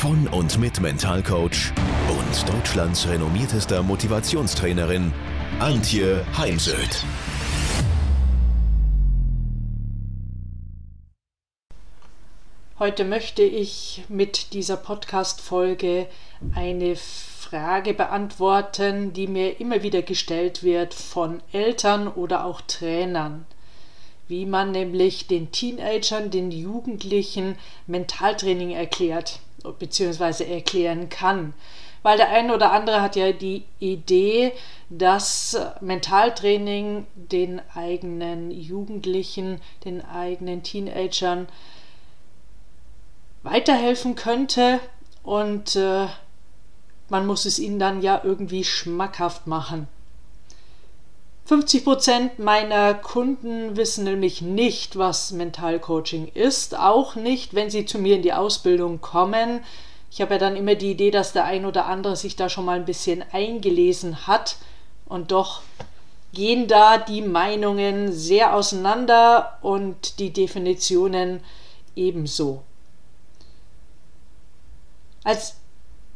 von und mit Mentalcoach und Deutschlands renommiertester Motivationstrainerin Antje Heimsöth. Heute möchte ich mit dieser Podcast-Folge eine Frage beantworten, die mir immer wieder gestellt wird von Eltern oder auch Trainern wie man nämlich den Teenagern, den Jugendlichen Mentaltraining erklärt bzw. erklären kann. Weil der eine oder andere hat ja die Idee, dass Mentaltraining den eigenen Jugendlichen, den eigenen Teenagern weiterhelfen könnte und äh, man muss es ihnen dann ja irgendwie schmackhaft machen. 50 Prozent meiner Kunden wissen nämlich nicht, was Mentalcoaching ist, auch nicht, wenn sie zu mir in die Ausbildung kommen. Ich habe ja dann immer die Idee, dass der ein oder andere sich da schon mal ein bisschen eingelesen hat und doch gehen da die Meinungen sehr auseinander und die Definitionen ebenso. Als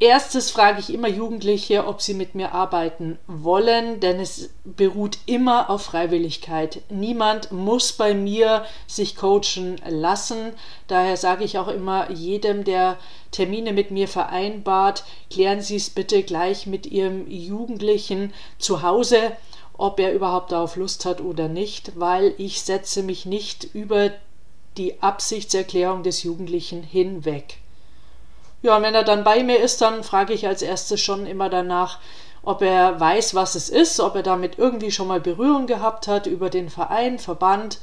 erstes frage ich immer Jugendliche, ob sie mit mir arbeiten wollen, denn es beruht immer auf Freiwilligkeit. Niemand muss bei mir sich coachen lassen. Daher sage ich auch immer jedem, der Termine mit mir vereinbart, klären Sie es bitte gleich mit Ihrem Jugendlichen zu Hause, ob er überhaupt darauf Lust hat oder nicht, weil ich setze mich nicht über die Absichtserklärung des Jugendlichen hinweg. Ja, und wenn er dann bei mir ist, dann frage ich als erstes schon immer danach, ob er weiß, was es ist, ob er damit irgendwie schon mal Berührung gehabt hat über den Verein, Verband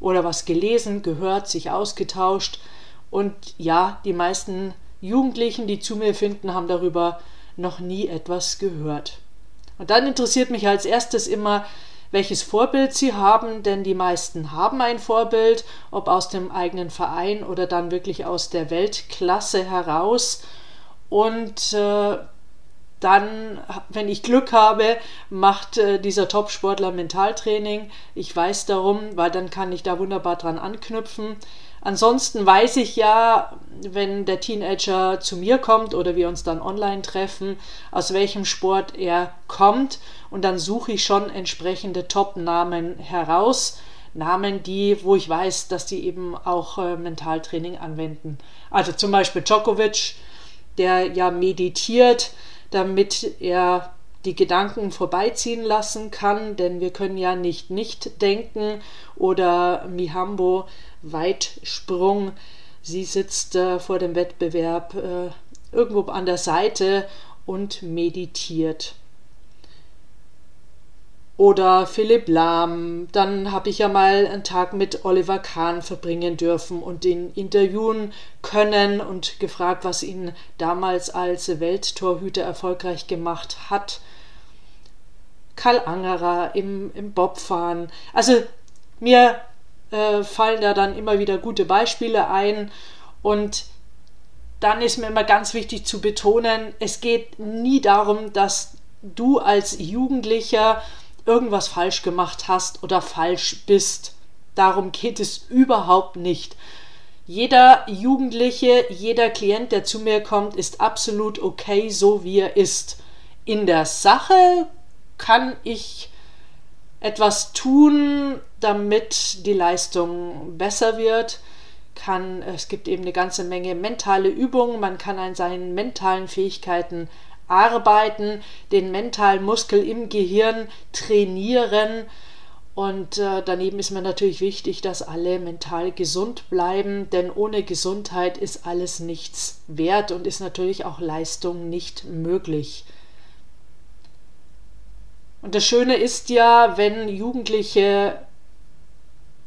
oder was gelesen, gehört, sich ausgetauscht. Und ja, die meisten Jugendlichen, die zu mir finden, haben darüber noch nie etwas gehört. Und dann interessiert mich als erstes immer, welches Vorbild sie haben, denn die meisten haben ein Vorbild, ob aus dem eigenen Verein oder dann wirklich aus der Weltklasse heraus. Und äh, dann, wenn ich Glück habe, macht äh, dieser Top-Sportler Mentaltraining. Ich weiß darum, weil dann kann ich da wunderbar dran anknüpfen. Ansonsten weiß ich ja, wenn der Teenager zu mir kommt oder wir uns dann online treffen, aus welchem Sport er kommt und dann suche ich schon entsprechende Top-Namen heraus. Namen, die, wo ich weiß, dass die eben auch äh, Mentaltraining anwenden. Also zum Beispiel Djokovic, der ja meditiert, damit er die Gedanken vorbeiziehen lassen kann, denn wir können ja nicht nicht denken. Oder Mihambo, Weitsprung, sie sitzt äh, vor dem Wettbewerb äh, irgendwo an der Seite und meditiert. Oder Philipp Lahm. Dann habe ich ja mal einen Tag mit Oliver Kahn verbringen dürfen und ihn interviewen können und gefragt, was ihn damals als Welttorhüter erfolgreich gemacht hat. Karl Angerer im, im Bobfahren. Also mir äh, fallen da dann immer wieder gute Beispiele ein und dann ist mir immer ganz wichtig zu betonen, es geht nie darum, dass du als Jugendlicher irgendwas falsch gemacht hast oder falsch bist. Darum geht es überhaupt nicht. Jeder Jugendliche, jeder Klient, der zu mir kommt, ist absolut okay, so wie er ist. In der Sache kann ich etwas tun, damit die Leistung besser wird. Kann, es gibt eben eine ganze Menge mentale Übungen. Man kann an seinen mentalen Fähigkeiten arbeiten, den mentalen Muskel im Gehirn trainieren. Und äh, daneben ist mir natürlich wichtig, dass alle mental gesund bleiben, denn ohne Gesundheit ist alles nichts wert und ist natürlich auch Leistung nicht möglich. Und das Schöne ist ja, wenn Jugendliche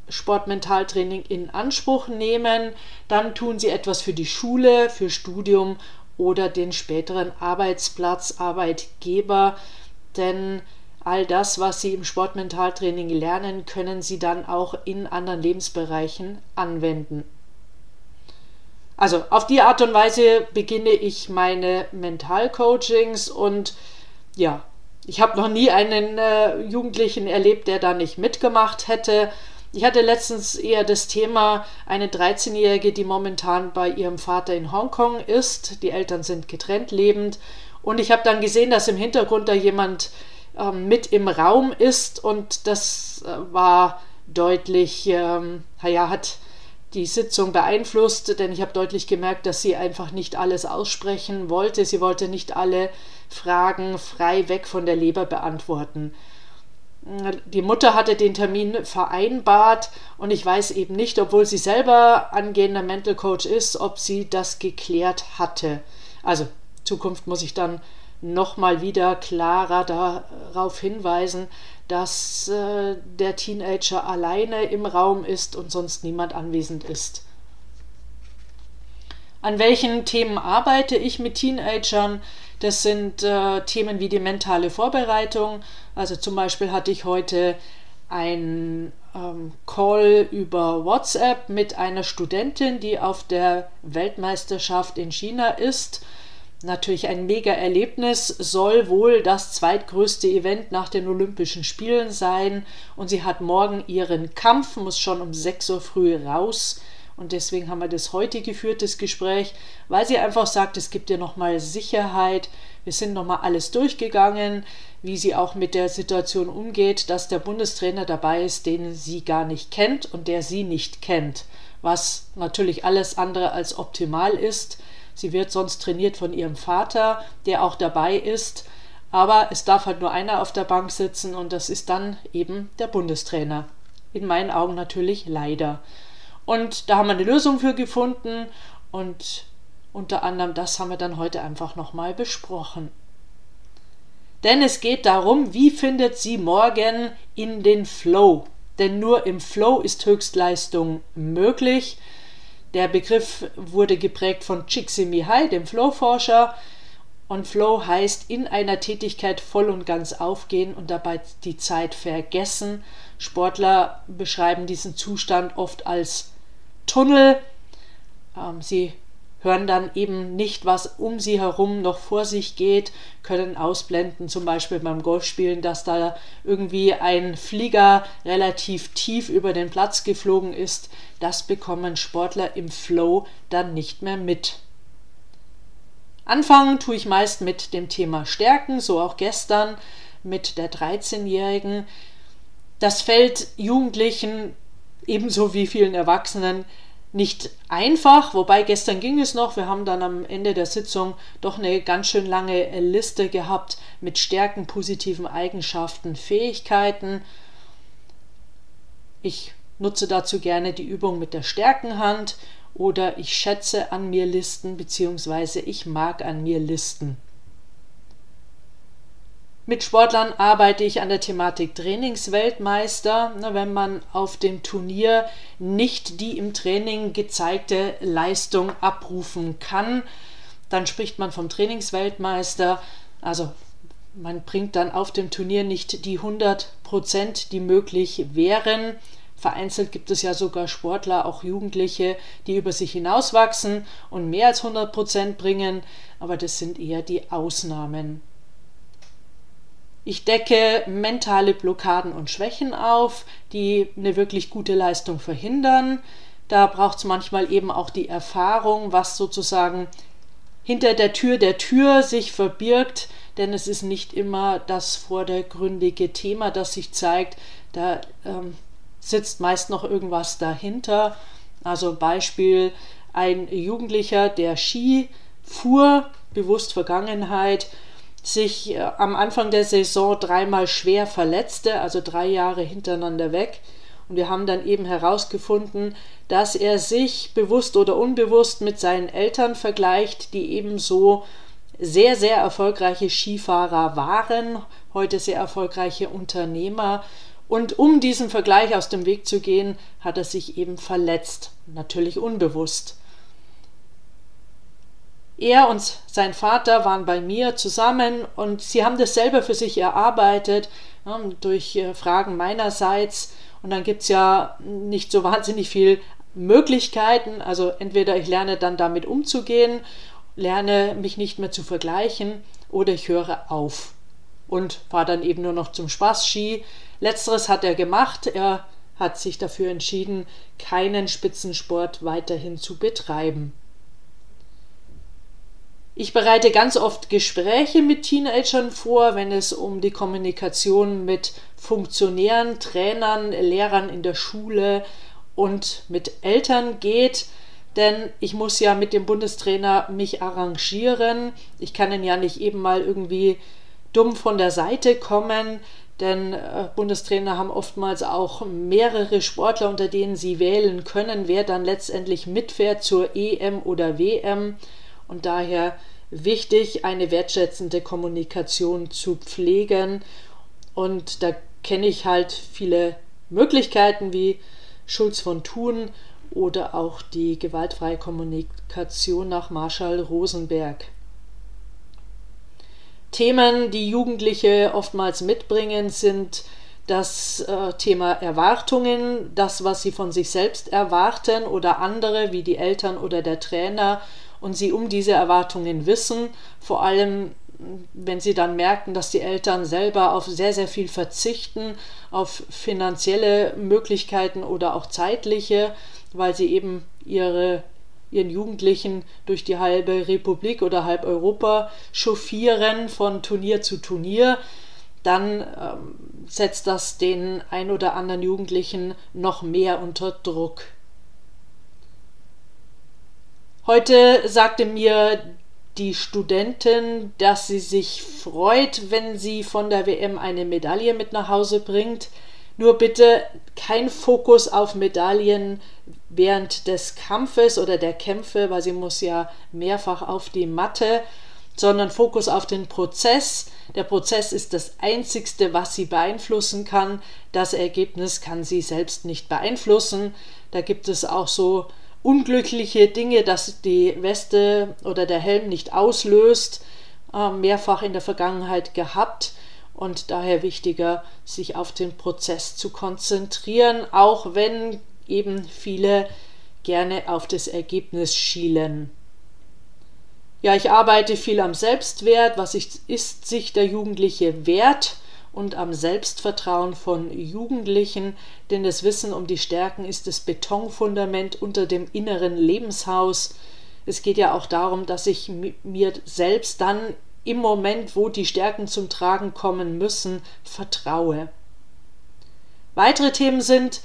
Sportmentaltraining in Anspruch nehmen, dann tun sie etwas für die Schule, für Studium oder den späteren Arbeitsplatz, Arbeitgeber, denn all das, was sie im Sportmentaltraining lernen, können sie dann auch in anderen Lebensbereichen anwenden. Also auf die Art und Weise beginne ich meine Mentalcoachings und ja, ich habe noch nie einen äh, Jugendlichen erlebt, der da nicht mitgemacht hätte. Ich hatte letztens eher das Thema, eine 13-Jährige, die momentan bei ihrem Vater in Hongkong ist. Die Eltern sind getrennt lebend. Und ich habe dann gesehen, dass im Hintergrund da jemand ähm, mit im Raum ist. Und das äh, war deutlich, ähm, naja, hat die Sitzung beeinflusst, denn ich habe deutlich gemerkt, dass sie einfach nicht alles aussprechen wollte. Sie wollte nicht alle Fragen frei weg von der Leber beantworten. Die Mutter hatte den Termin vereinbart und ich weiß eben nicht, obwohl sie selber angehender Mental Coach ist, ob sie das geklärt hatte. Also Zukunft muss ich dann nochmal wieder klarer darauf hinweisen, dass äh, der Teenager alleine im Raum ist und sonst niemand anwesend ist. An welchen Themen arbeite ich mit Teenagern? Das sind äh, Themen wie die mentale Vorbereitung. Also zum Beispiel hatte ich heute ein ähm, Call über WhatsApp mit einer Studentin, die auf der Weltmeisterschaft in China ist natürlich ein Mega-Erlebnis, soll wohl das zweitgrößte Event nach den Olympischen Spielen sein. Und sie hat morgen ihren Kampf, muss schon um 6 Uhr früh raus. Und deswegen haben wir das heute geführt, das Gespräch, weil sie einfach sagt, es gibt ihr nochmal Sicherheit. Wir sind nochmal alles durchgegangen, wie sie auch mit der Situation umgeht, dass der Bundestrainer dabei ist, den sie gar nicht kennt und der sie nicht kennt. Was natürlich alles andere als optimal ist. Sie wird sonst trainiert von ihrem Vater, der auch dabei ist. Aber es darf halt nur einer auf der Bank sitzen und das ist dann eben der Bundestrainer. In meinen Augen natürlich leider. Und da haben wir eine Lösung für gefunden und unter anderem das haben wir dann heute einfach nochmal besprochen. Denn es geht darum, wie findet sie morgen in den Flow? Denn nur im Flow ist Höchstleistung möglich. Der Begriff wurde geprägt von Csikszentmihalyi, dem Flow-Forscher. Und Flow heißt in einer Tätigkeit voll und ganz aufgehen und dabei die Zeit vergessen. Sportler beschreiben diesen Zustand oft als Tunnel. Ähm, sie hören dann eben nicht, was um sie herum noch vor sich geht, können ausblenden, zum Beispiel beim Golfspielen, dass da irgendwie ein Flieger relativ tief über den Platz geflogen ist. Das bekommen Sportler im Flow dann nicht mehr mit. Anfangen tue ich meist mit dem Thema Stärken, so auch gestern mit der 13-Jährigen. Das fällt Jugendlichen ebenso wie vielen Erwachsenen nicht einfach, wobei gestern ging es noch. Wir haben dann am Ende der Sitzung doch eine ganz schön lange Liste gehabt mit Stärken, positiven Eigenschaften, Fähigkeiten. Ich nutze dazu gerne die Übung mit der Stärkenhand oder ich schätze an mir Listen bzw. ich mag an mir Listen. Mit Sportlern arbeite ich an der Thematik Trainingsweltmeister. Wenn man auf dem Turnier nicht die im Training gezeigte Leistung abrufen kann, dann spricht man vom Trainingsweltmeister. Also man bringt dann auf dem Turnier nicht die 100 Prozent, die möglich wären. Vereinzelt gibt es ja sogar Sportler, auch Jugendliche, die über sich hinauswachsen und mehr als 100 Prozent bringen, aber das sind eher die Ausnahmen. Ich decke mentale Blockaden und Schwächen auf, die eine wirklich gute Leistung verhindern. Da braucht es manchmal eben auch die Erfahrung, was sozusagen hinter der Tür der Tür sich verbirgt, denn es ist nicht immer das vordergründige Thema, das sich zeigt. Da ähm, sitzt meist noch irgendwas dahinter. Also Beispiel ein Jugendlicher, der Ski fuhr, bewusst Vergangenheit, sich äh, am Anfang der Saison dreimal schwer verletzte, also drei Jahre hintereinander weg. Und wir haben dann eben herausgefunden, dass er sich bewusst oder unbewusst mit seinen Eltern vergleicht, die ebenso sehr, sehr erfolgreiche Skifahrer waren, heute sehr erfolgreiche Unternehmer. Und um diesen Vergleich aus dem Weg zu gehen, hat er sich eben verletzt, natürlich unbewusst. Er und sein Vater waren bei mir zusammen und sie haben das selber für sich erarbeitet, ja, durch äh, Fragen meinerseits. Und dann gibt es ja nicht so wahnsinnig viel Möglichkeiten. Also entweder ich lerne dann damit umzugehen, lerne mich nicht mehr zu vergleichen oder ich höre auf und fahre dann eben nur noch zum Spaß Ski. Letzteres hat er gemacht. Er hat sich dafür entschieden, keinen Spitzensport weiterhin zu betreiben. Ich bereite ganz oft Gespräche mit Teenagern vor, wenn es um die Kommunikation mit Funktionären, Trainern, Lehrern in der Schule und mit Eltern geht, denn ich muss ja mit dem Bundestrainer mich arrangieren. Ich kann ihn ja nicht eben mal irgendwie dumm von der Seite kommen, denn äh, Bundestrainer haben oftmals auch mehrere Sportler, unter denen sie wählen können, wer dann letztendlich mitfährt zur EM oder WM und daher wichtig, eine wertschätzende Kommunikation zu pflegen. Und da kenne ich halt viele Möglichkeiten wie Schulz von Thun oder auch die gewaltfreie Kommunikation nach Marshall Rosenberg. Themen, die Jugendliche oftmals mitbringen, sind das äh, Thema Erwartungen, das, was sie von sich selbst erwarten oder andere, wie die Eltern oder der Trainer und sie um diese Erwartungen wissen, vor allem wenn sie dann merken, dass die Eltern selber auf sehr, sehr viel verzichten, auf finanzielle Möglichkeiten oder auch zeitliche, weil sie eben ihre, ihren Jugendlichen durch die halbe Republik oder halb Europa chauffieren von Turnier zu Turnier, dann ähm, setzt das den ein oder anderen Jugendlichen noch mehr unter Druck. Heute sagte mir die Studentin, dass sie sich freut, wenn sie von der WM eine Medaille mit nach Hause bringt. Nur bitte kein Fokus auf Medaillen während des Kampfes oder der Kämpfe, weil sie muss ja mehrfach auf die Matte, sondern Fokus auf den Prozess. Der Prozess ist das Einzigste, was sie beeinflussen kann. Das Ergebnis kann sie selbst nicht beeinflussen. Da gibt es auch so unglückliche Dinge, dass die Weste oder der Helm nicht auslöst, äh, mehrfach in der Vergangenheit gehabt und daher wichtiger, sich auf den Prozess zu konzentrieren, auch wenn eben viele gerne auf das Ergebnis schielen. Ja, ich arbeite viel am Selbstwert, was ist sich der Jugendliche wert und am Selbstvertrauen von Jugendlichen, denn das Wissen um die Stärken ist das Betonfundament unter dem inneren Lebenshaus. Es geht ja auch darum, dass ich mir selbst dann im Moment, wo die Stärken zum Tragen kommen müssen, vertraue. Weitere Themen sind,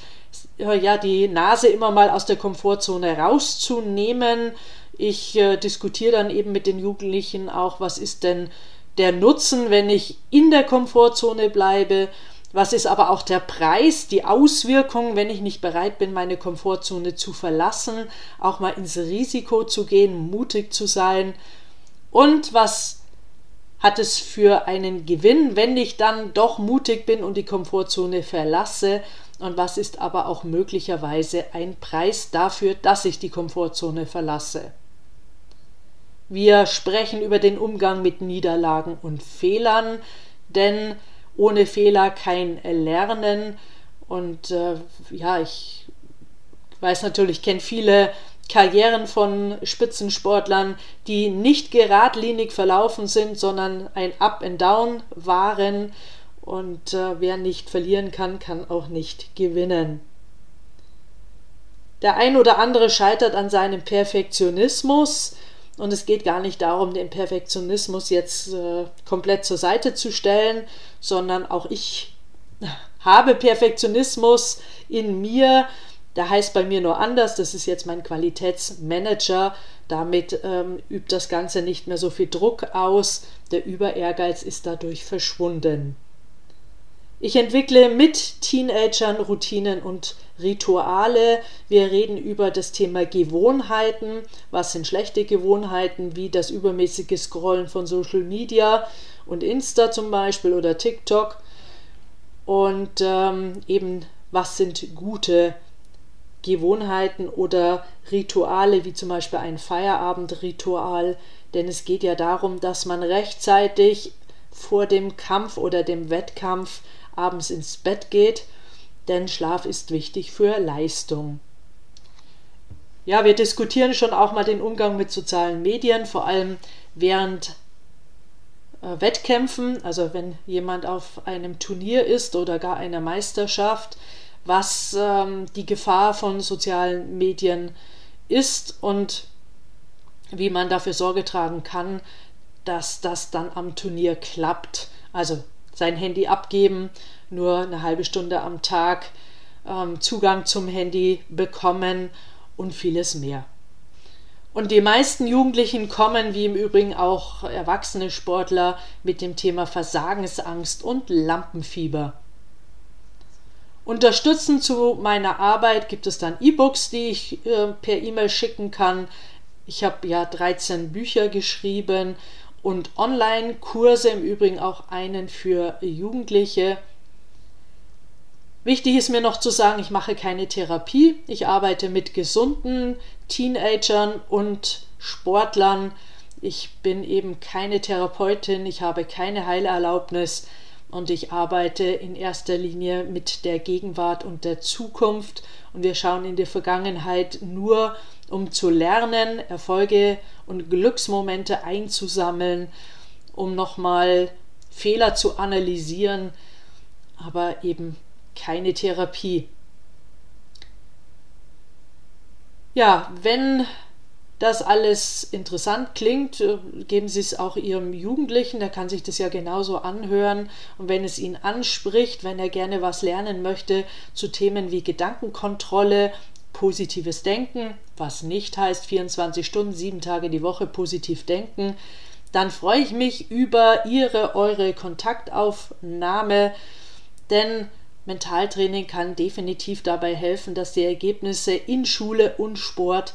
ja, die Nase immer mal aus der Komfortzone rauszunehmen. Ich äh, diskutiere dann eben mit den Jugendlichen auch, was ist denn der Nutzen, wenn ich in der Komfortzone bleibe? Was ist aber auch der Preis, die Auswirkung, wenn ich nicht bereit bin, meine Komfortzone zu verlassen, auch mal ins Risiko zu gehen, mutig zu sein? Und was hat es für einen Gewinn, wenn ich dann doch mutig bin und die Komfortzone verlasse? Und was ist aber auch möglicherweise ein Preis dafür, dass ich die Komfortzone verlasse? Wir sprechen über den Umgang mit Niederlagen und Fehlern, denn ohne Fehler kein Lernen. Und äh, ja, ich weiß natürlich, kenne viele Karrieren von Spitzensportlern, die nicht geradlinig verlaufen sind, sondern ein Up and Down waren. Und äh, wer nicht verlieren kann, kann auch nicht gewinnen. Der ein oder andere scheitert an seinem Perfektionismus. Und es geht gar nicht darum, den Perfektionismus jetzt äh, komplett zur Seite zu stellen, sondern auch ich habe Perfektionismus in mir. Der heißt bei mir nur anders. Das ist jetzt mein Qualitätsmanager. Damit ähm, übt das Ganze nicht mehr so viel Druck aus. Der Überehrgeiz ist dadurch verschwunden. Ich entwickle mit Teenagern Routinen und Rituale. Wir reden über das Thema Gewohnheiten. Was sind schlechte Gewohnheiten, wie das übermäßige Scrollen von Social Media und Insta zum Beispiel oder TikTok. Und ähm, eben, was sind gute Gewohnheiten oder Rituale, wie zum Beispiel ein Feierabendritual, denn es geht ja darum, dass man rechtzeitig vor dem Kampf oder dem Wettkampf abends ins Bett geht, denn Schlaf ist wichtig für Leistung. Ja, wir diskutieren schon auch mal den Umgang mit sozialen Medien, vor allem während äh, Wettkämpfen, also wenn jemand auf einem Turnier ist oder gar einer Meisterschaft, was ähm, die Gefahr von sozialen Medien ist und wie man dafür Sorge tragen kann, dass das dann am Turnier klappt. Also sein Handy abgeben, nur eine halbe Stunde am Tag ähm, Zugang zum Handy bekommen und vieles mehr. Und die meisten Jugendlichen kommen, wie im Übrigen auch erwachsene Sportler, mit dem Thema Versagensangst und Lampenfieber. Unterstützend zu meiner Arbeit gibt es dann E-Books, die ich äh, per E-Mail schicken kann. Ich habe ja 13 Bücher geschrieben und Online-Kurse, im Übrigen auch einen für Jugendliche. Wichtig ist mir noch zu sagen, ich mache keine Therapie. Ich arbeite mit gesunden Teenagern und Sportlern. Ich bin eben keine Therapeutin, ich habe keine Heilerlaubnis und ich arbeite in erster Linie mit der Gegenwart und der Zukunft und wir schauen in die Vergangenheit nur, um zu lernen, Erfolge und Glücksmomente einzusammeln, um nochmal Fehler zu analysieren, aber eben keine Therapie. Ja, wenn das alles interessant klingt, äh, geben Sie es auch Ihrem Jugendlichen, der kann sich das ja genauso anhören. Und wenn es ihn anspricht, wenn er gerne was lernen möchte zu Themen wie Gedankenkontrolle, positives Denken, was nicht heißt 24 Stunden, sieben Tage die Woche positiv denken, dann freue ich mich über Ihre, eure Kontaktaufnahme, denn Mentaltraining kann definitiv dabei helfen, dass die Ergebnisse in Schule und Sport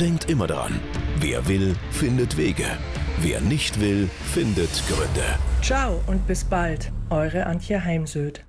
Denkt immer daran, wer will, findet Wege. Wer nicht will, findet Gründe. Ciao und bis bald, eure Antje Heimsöd.